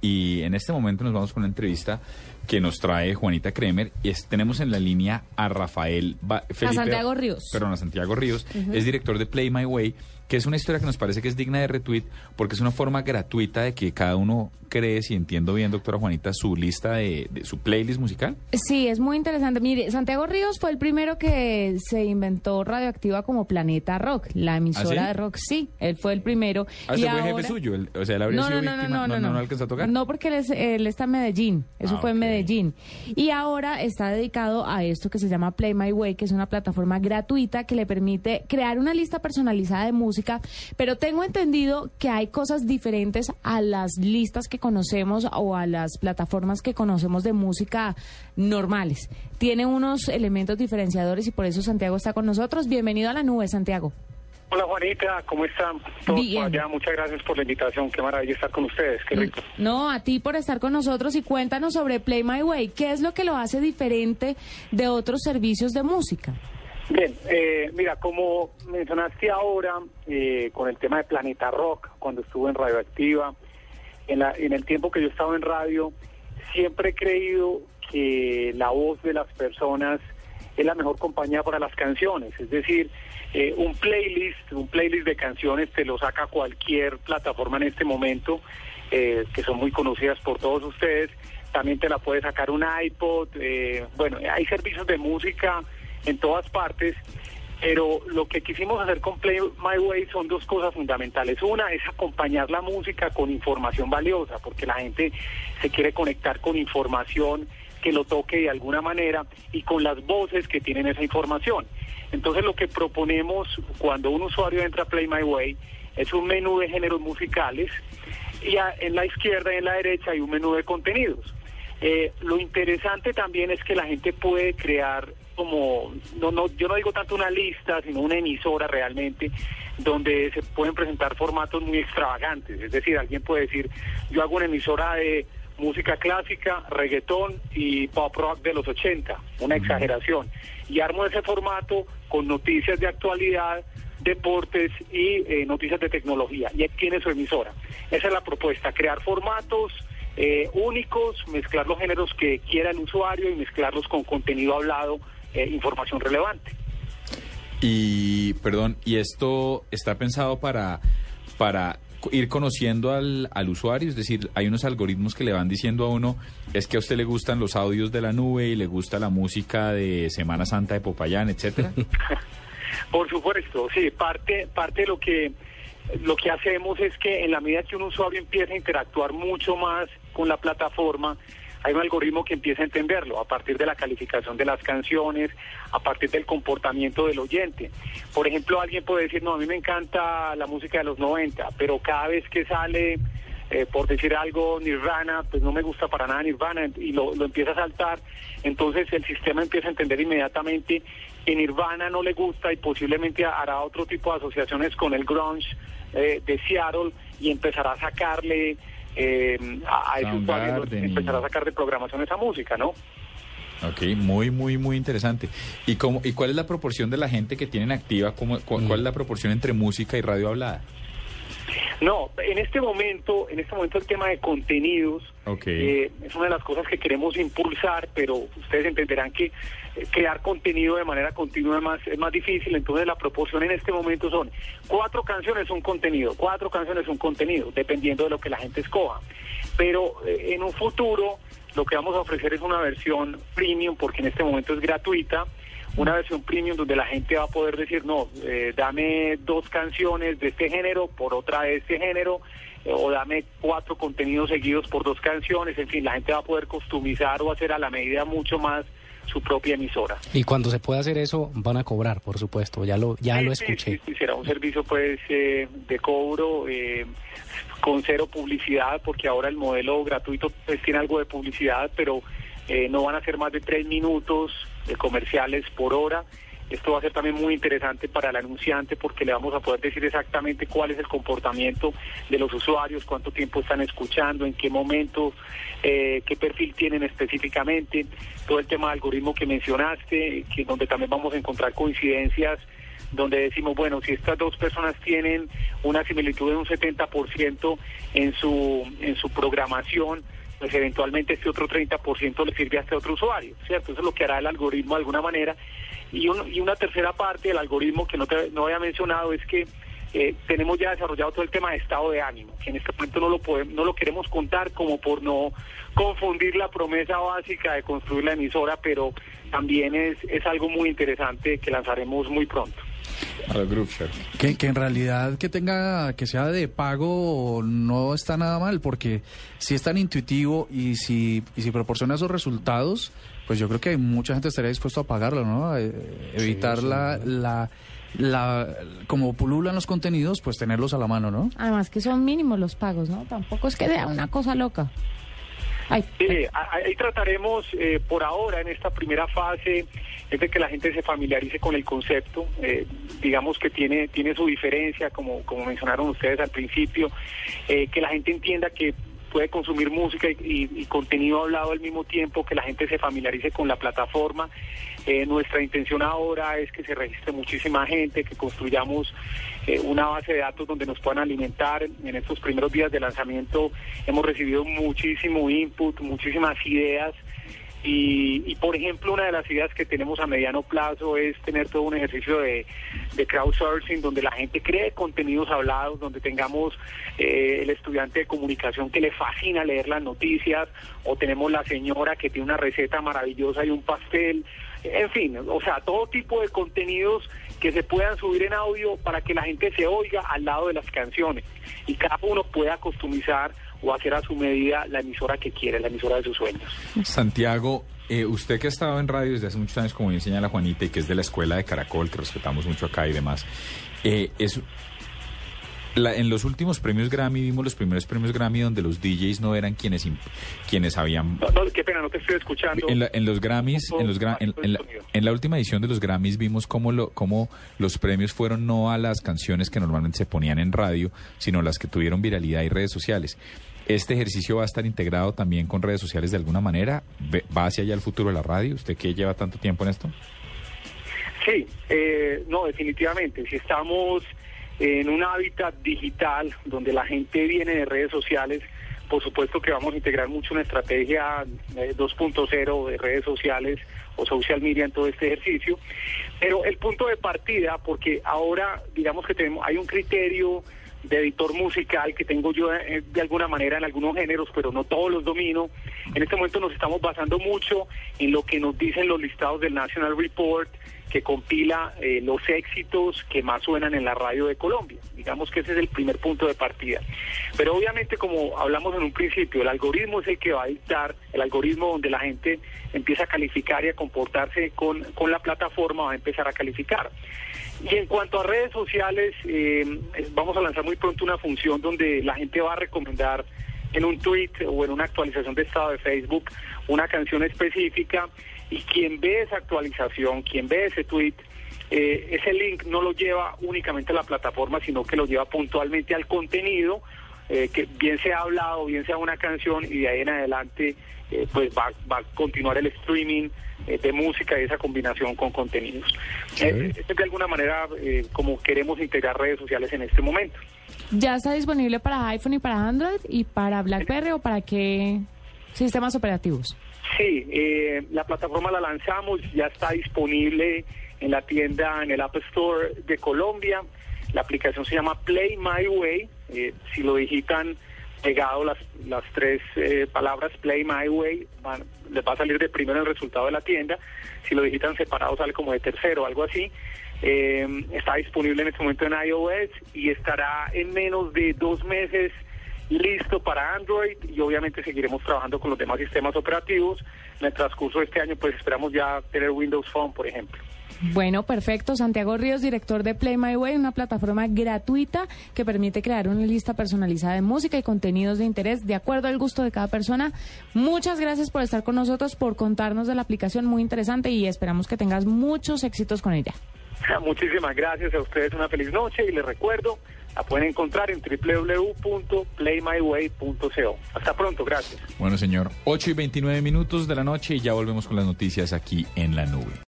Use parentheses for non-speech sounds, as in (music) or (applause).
y en este momento nos vamos con una entrevista que nos trae Juanita Kremer. Y es- tenemos en la línea a Rafael Ba- Felipe, Santiago Ríos. Perdón, a Santiago Ríos, es director de Play My Way, que es una historia que nos parece que es digna de retweet porque es una forma gratuita de que cada uno cree, si entiendo bien, doctora Juanita, su lista de, de su playlist musical. Sí, es muy interesante. Mire, Santiago Ríos fue el primero que se inventó Radioactiva como Planeta Rock, la emisora ¿Ah, sí? de rock. Sí, él fue el primero. Ah, Y fue jefe suyo, el- o sea, él habría No, sido no, no, no, víctima, no, no, no, alcanzó a tocar. No, porque él, es- él está en Medellín. Eso Ah, fue en ok. Medellín. Y ahora está dedicado a esto que se llama Play My Way, que es una plataforma gratuita que le permite crear una lista personalizada de música. Pero tengo entendido que hay cosas diferentes a las listas que conocemos o a las plataformas que conocemos de música normales. Tiene unos elementos diferenciadores y por eso Santiago está con nosotros. Bienvenido a la nube, Santiago. Hola Juanita, ¿cómo están? Todos Bien. por allá, muchas gracias por la invitación, qué maravilla estar con ustedes, qué rico. No, a ti por estar con nosotros y cuéntanos sobre Play My Way. ¿Qué es lo que lo hace diferente de otros servicios de música? Bien, eh, mira, como mencionaste ahora eh, con el tema de Planeta Rock, cuando estuve en Radioactiva, en, la, en el tiempo que yo estaba en radio, siempre he creído que la voz de las personas es la mejor compañía para las canciones. Es decir, eh, un playlist, un playlist de canciones te lo saca cualquier plataforma en este momento, eh, que son muy conocidas por todos ustedes. También te la puede sacar un iPod. eh, bueno, hay servicios de música en todas partes. Pero lo que quisimos hacer con Play My Way son dos cosas fundamentales. Una es acompañar la música con información valiosa, porque la gente se quiere conectar con información que lo toque de alguna manera y con las voces que tienen esa información. Entonces lo que proponemos cuando un usuario entra a Play My Way es un menú de géneros musicales y en la izquierda y en la derecha hay un menú de contenidos. Eh, lo interesante también es que la gente puede crear como, no, no, yo no digo tanto una lista, sino una emisora realmente, donde se pueden presentar formatos muy extravagantes. Es decir, alguien puede decir, yo hago una emisora de música clásica, reggaetón y pop rock de los 80, una exageración. Y armo ese formato con noticias de actualidad, deportes y eh, noticias de tecnología. Y ahí tiene su emisora. Esa es la propuesta, crear formatos eh, únicos, mezclar los géneros que quiera el usuario y mezclarlos con contenido hablado, eh, información relevante. Y, perdón, ¿y esto está pensado para, para ir conociendo al, al usuario? Es decir, hay unos algoritmos que le van diciendo a uno, es que a usted le gustan los audios de la nube y le gusta la música de Semana Santa de Popayán, etcétera. (laughs) Por supuesto, sí, parte, parte de lo que lo que hacemos es que en la medida que un usuario empieza a interactuar mucho más con la plataforma, hay un algoritmo que empieza a entenderlo a partir de la calificación de las canciones, a partir del comportamiento del oyente. Por ejemplo, alguien puede decir, no, a mí me encanta la música de los 90, pero cada vez que sale, eh, por decir algo, Nirvana, pues no me gusta para nada Nirvana y lo, empieza a saltar, entonces el sistema empieza a entender inmediatamente que Nirvana no le gusta y posiblemente hará otro tipo de asociaciones con el grunge eh, de Seattle y empezará a sacarle eh, a, a ese usuario, empezará a sacar de programación esa música, ¿no? Ok, muy, muy, muy interesante. ¿Y, cómo, ¿Y cuál es la proporción de la gente que tienen activa? ¿Cómo, cu- ¿Cuál es la proporción entre música y radio hablada? No, en este momento, en este momento el tema de contenidos eh, es una de las cosas que queremos impulsar, pero ustedes entenderán que eh, crear contenido de manera continua es más, es más difícil, entonces la proporción en este momento son cuatro canciones un contenido, cuatro canciones un contenido, dependiendo de lo que la gente escoja. Pero eh, en un futuro lo que vamos a ofrecer es una versión premium, porque en este momento es gratuita, una versión premium donde la gente va a poder decir, no, eh, dame dos canciones de este género por otra de este género, eh, o dame cuatro contenidos seguidos por dos canciones, en fin, la gente va a poder customizar o hacer a la medida mucho más su propia emisora. Y cuando se pueda hacer eso, van a cobrar, por supuesto. Ya lo, ya Sí, lo escuché. sí, sí, será un servicio pues eh, de cobro eh, con cero publicidad, porque ahora el modelo gratuito pues, tiene algo de publicidad, pero eh, no van a ser más de tres minutos comerciales por hora. Esto va a ser también muy interesante para el anunciante porque le vamos a poder decir exactamente cuál es el comportamiento de los usuarios, cuánto tiempo están escuchando, en qué momento, eh, qué perfil tienen específicamente, todo el tema de algoritmo que mencionaste, que donde también vamos a encontrar coincidencias donde decimos, bueno, si estas dos personas tienen una similitud de un 70% en su, en su programación, pues eventualmente este otro 30% le sirve a este otro usuario, ¿cierto? Eso es lo que hará el algoritmo de alguna manera. Y, y una tercera parte del algoritmo que no, te, no había mencionado es que eh, tenemos ya desarrollado todo el tema de estado de ánimo, que en este momento no lo, podemos, no lo queremos contar como por no confundir la promesa básica de construir la emisora, pero también es, es algo muy interesante que lanzaremos muy pronto. Que, que en realidad que tenga, que sea de pago no está nada mal, porque si es tan intuitivo y si, y si proporciona esos resultados, pues yo creo que mucha gente estaría dispuesto a pagarlo, ¿no? Eh, evitar la, la, la, como pululan los contenidos, pues tenerlos a la mano, ¿no? Además que son mínimos los pagos, ¿no? Tampoco es que sea una cosa loca. Sí, ahí trataremos eh, por ahora en esta primera fase es de que la gente se familiarice con el concepto, eh, digamos que tiene tiene su diferencia, como como mencionaron ustedes al principio, eh, que la gente entienda que puede consumir música y, contenido hablado al mismo tiempo, que la gente se familiarice con la plataforma. Eh, nuestra intención ahora es que se registre muchísima gente, que construyamos eh, una base de datos donde nos puedan alimentar. En estos primeros días de lanzamiento hemos recibido muchísimo input, muchísimas ideas. Y, por ejemplo, una de las ideas que tenemos a mediano plazo es tener todo un ejercicio de, crowdsourcing donde la gente cree contenidos hablados, donde tengamos eh, el estudiante de comunicación que le fascina leer las noticias, o tenemos la señora que tiene una receta maravillosa y un pastel. En fin, o sea, todo tipo de contenidos que se puedan subir en audio para que la gente se oiga al lado de las canciones y cada uno pueda customizar o hacer a su medida la emisora que quiere, la emisora de sus sueños. Santiago, eh, usted que ha estado en radio desde hace muchos años, como enseña la Juanita, y que es de la escuela de Caracol, que respetamos mucho acá y demás, eh, es en los últimos premios Grammy vimos los primeros premios Grammy donde los DJs no eran quienes quienes habían qué pena no te estoy escuchando. En, los Grammys en los en, la, última edición de los Grammys vimos cómo lo cómo los premios fueron no a las canciones que normalmente se ponían en radio sino las que tuvieron viralidad y redes sociales. Este ejercicio va a estar integrado también con redes sociales de alguna manera. Va hacia allá el futuro de la radio usted que lleva tanto tiempo en esto sí eh, no definitivamente. Si estamos en un hábitat digital donde la gente viene de redes sociales, por supuesto que vamos a integrar mucho una estrategia 2.0 eh, de redes sociales o social media en todo este ejercicio, pero el punto de partida, porque ahora digamos que tenemos, hay un criterio de editor musical que tengo yo eh, de alguna manera en algunos géneros, pero no todos los domino. En este momento nos estamos basando mucho en lo que nos dicen los listados del National Report, que compila eh, los éxitos que más suenan en la radio de Colombia. Digamos que ese es el primer punto de partida. Pero obviamente, como hablamos en un principio, el algoritmo es el que va a dictar, el algoritmo donde la gente empieza a calificar y a comportarse con, con la plataforma, va a empezar a calificar. Y en cuanto a redes sociales, eh, vamos a lanzar muy pronto una función donde la gente va a recomendar en un tweet o en una actualización de estado de Facebook una canción específica y quien ve esa actualización, quien ve ese tweet, eh, ese link no lo lleva únicamente a la plataforma, sino que lo lleva puntualmente al contenido, eh, que bien sea hablado, bien sea una canción, y de ahí en adelante eh, pues va, va, a continuar el streaming de música y esa combinación con contenidos. es de alguna manera como queremos integrar redes sociales en este momento. ¿Ya está disponible para iPhone y para Android y para BlackBerry o para qué sistemas operativos? Sí, eh, la plataforma la lanzamos, ya está disponible en la tienda, en el App Store de Colombia. La aplicación se llama Play My Way. Eh, si lo digitan pegado las, las tres eh, palabras Play My Way, les va a salir de primero el resultado de la tienda. Si lo digitan separado sale como de tercero, algo así. está disponible en este momento en iOS y estará en menos de dos meses listo para Android y obviamente seguiremos trabajando con los demás sistemas operativos. En el transcurso de este año pues esperamos ya tener Windows Phone, por ejemplo. Bueno, perfecto. Santiago Ríos, director de Play My Way, una plataforma gratuita que permite crear una lista personalizada de música y contenidos de interés de acuerdo al gusto de cada persona. Muchas gracias por estar con nosotros, por contarnos de la aplicación muy interesante y esperamos que tengas muchos éxitos con ella. (laughs) Muchísimas gracias a ustedes, una feliz noche y les recuerdo la pueden encontrar en www.playmyway.co. Hasta pronto, gracias. Bueno, señor, 8 y 29 minutos de la noche y ya volvemos con las noticias aquí en la nube.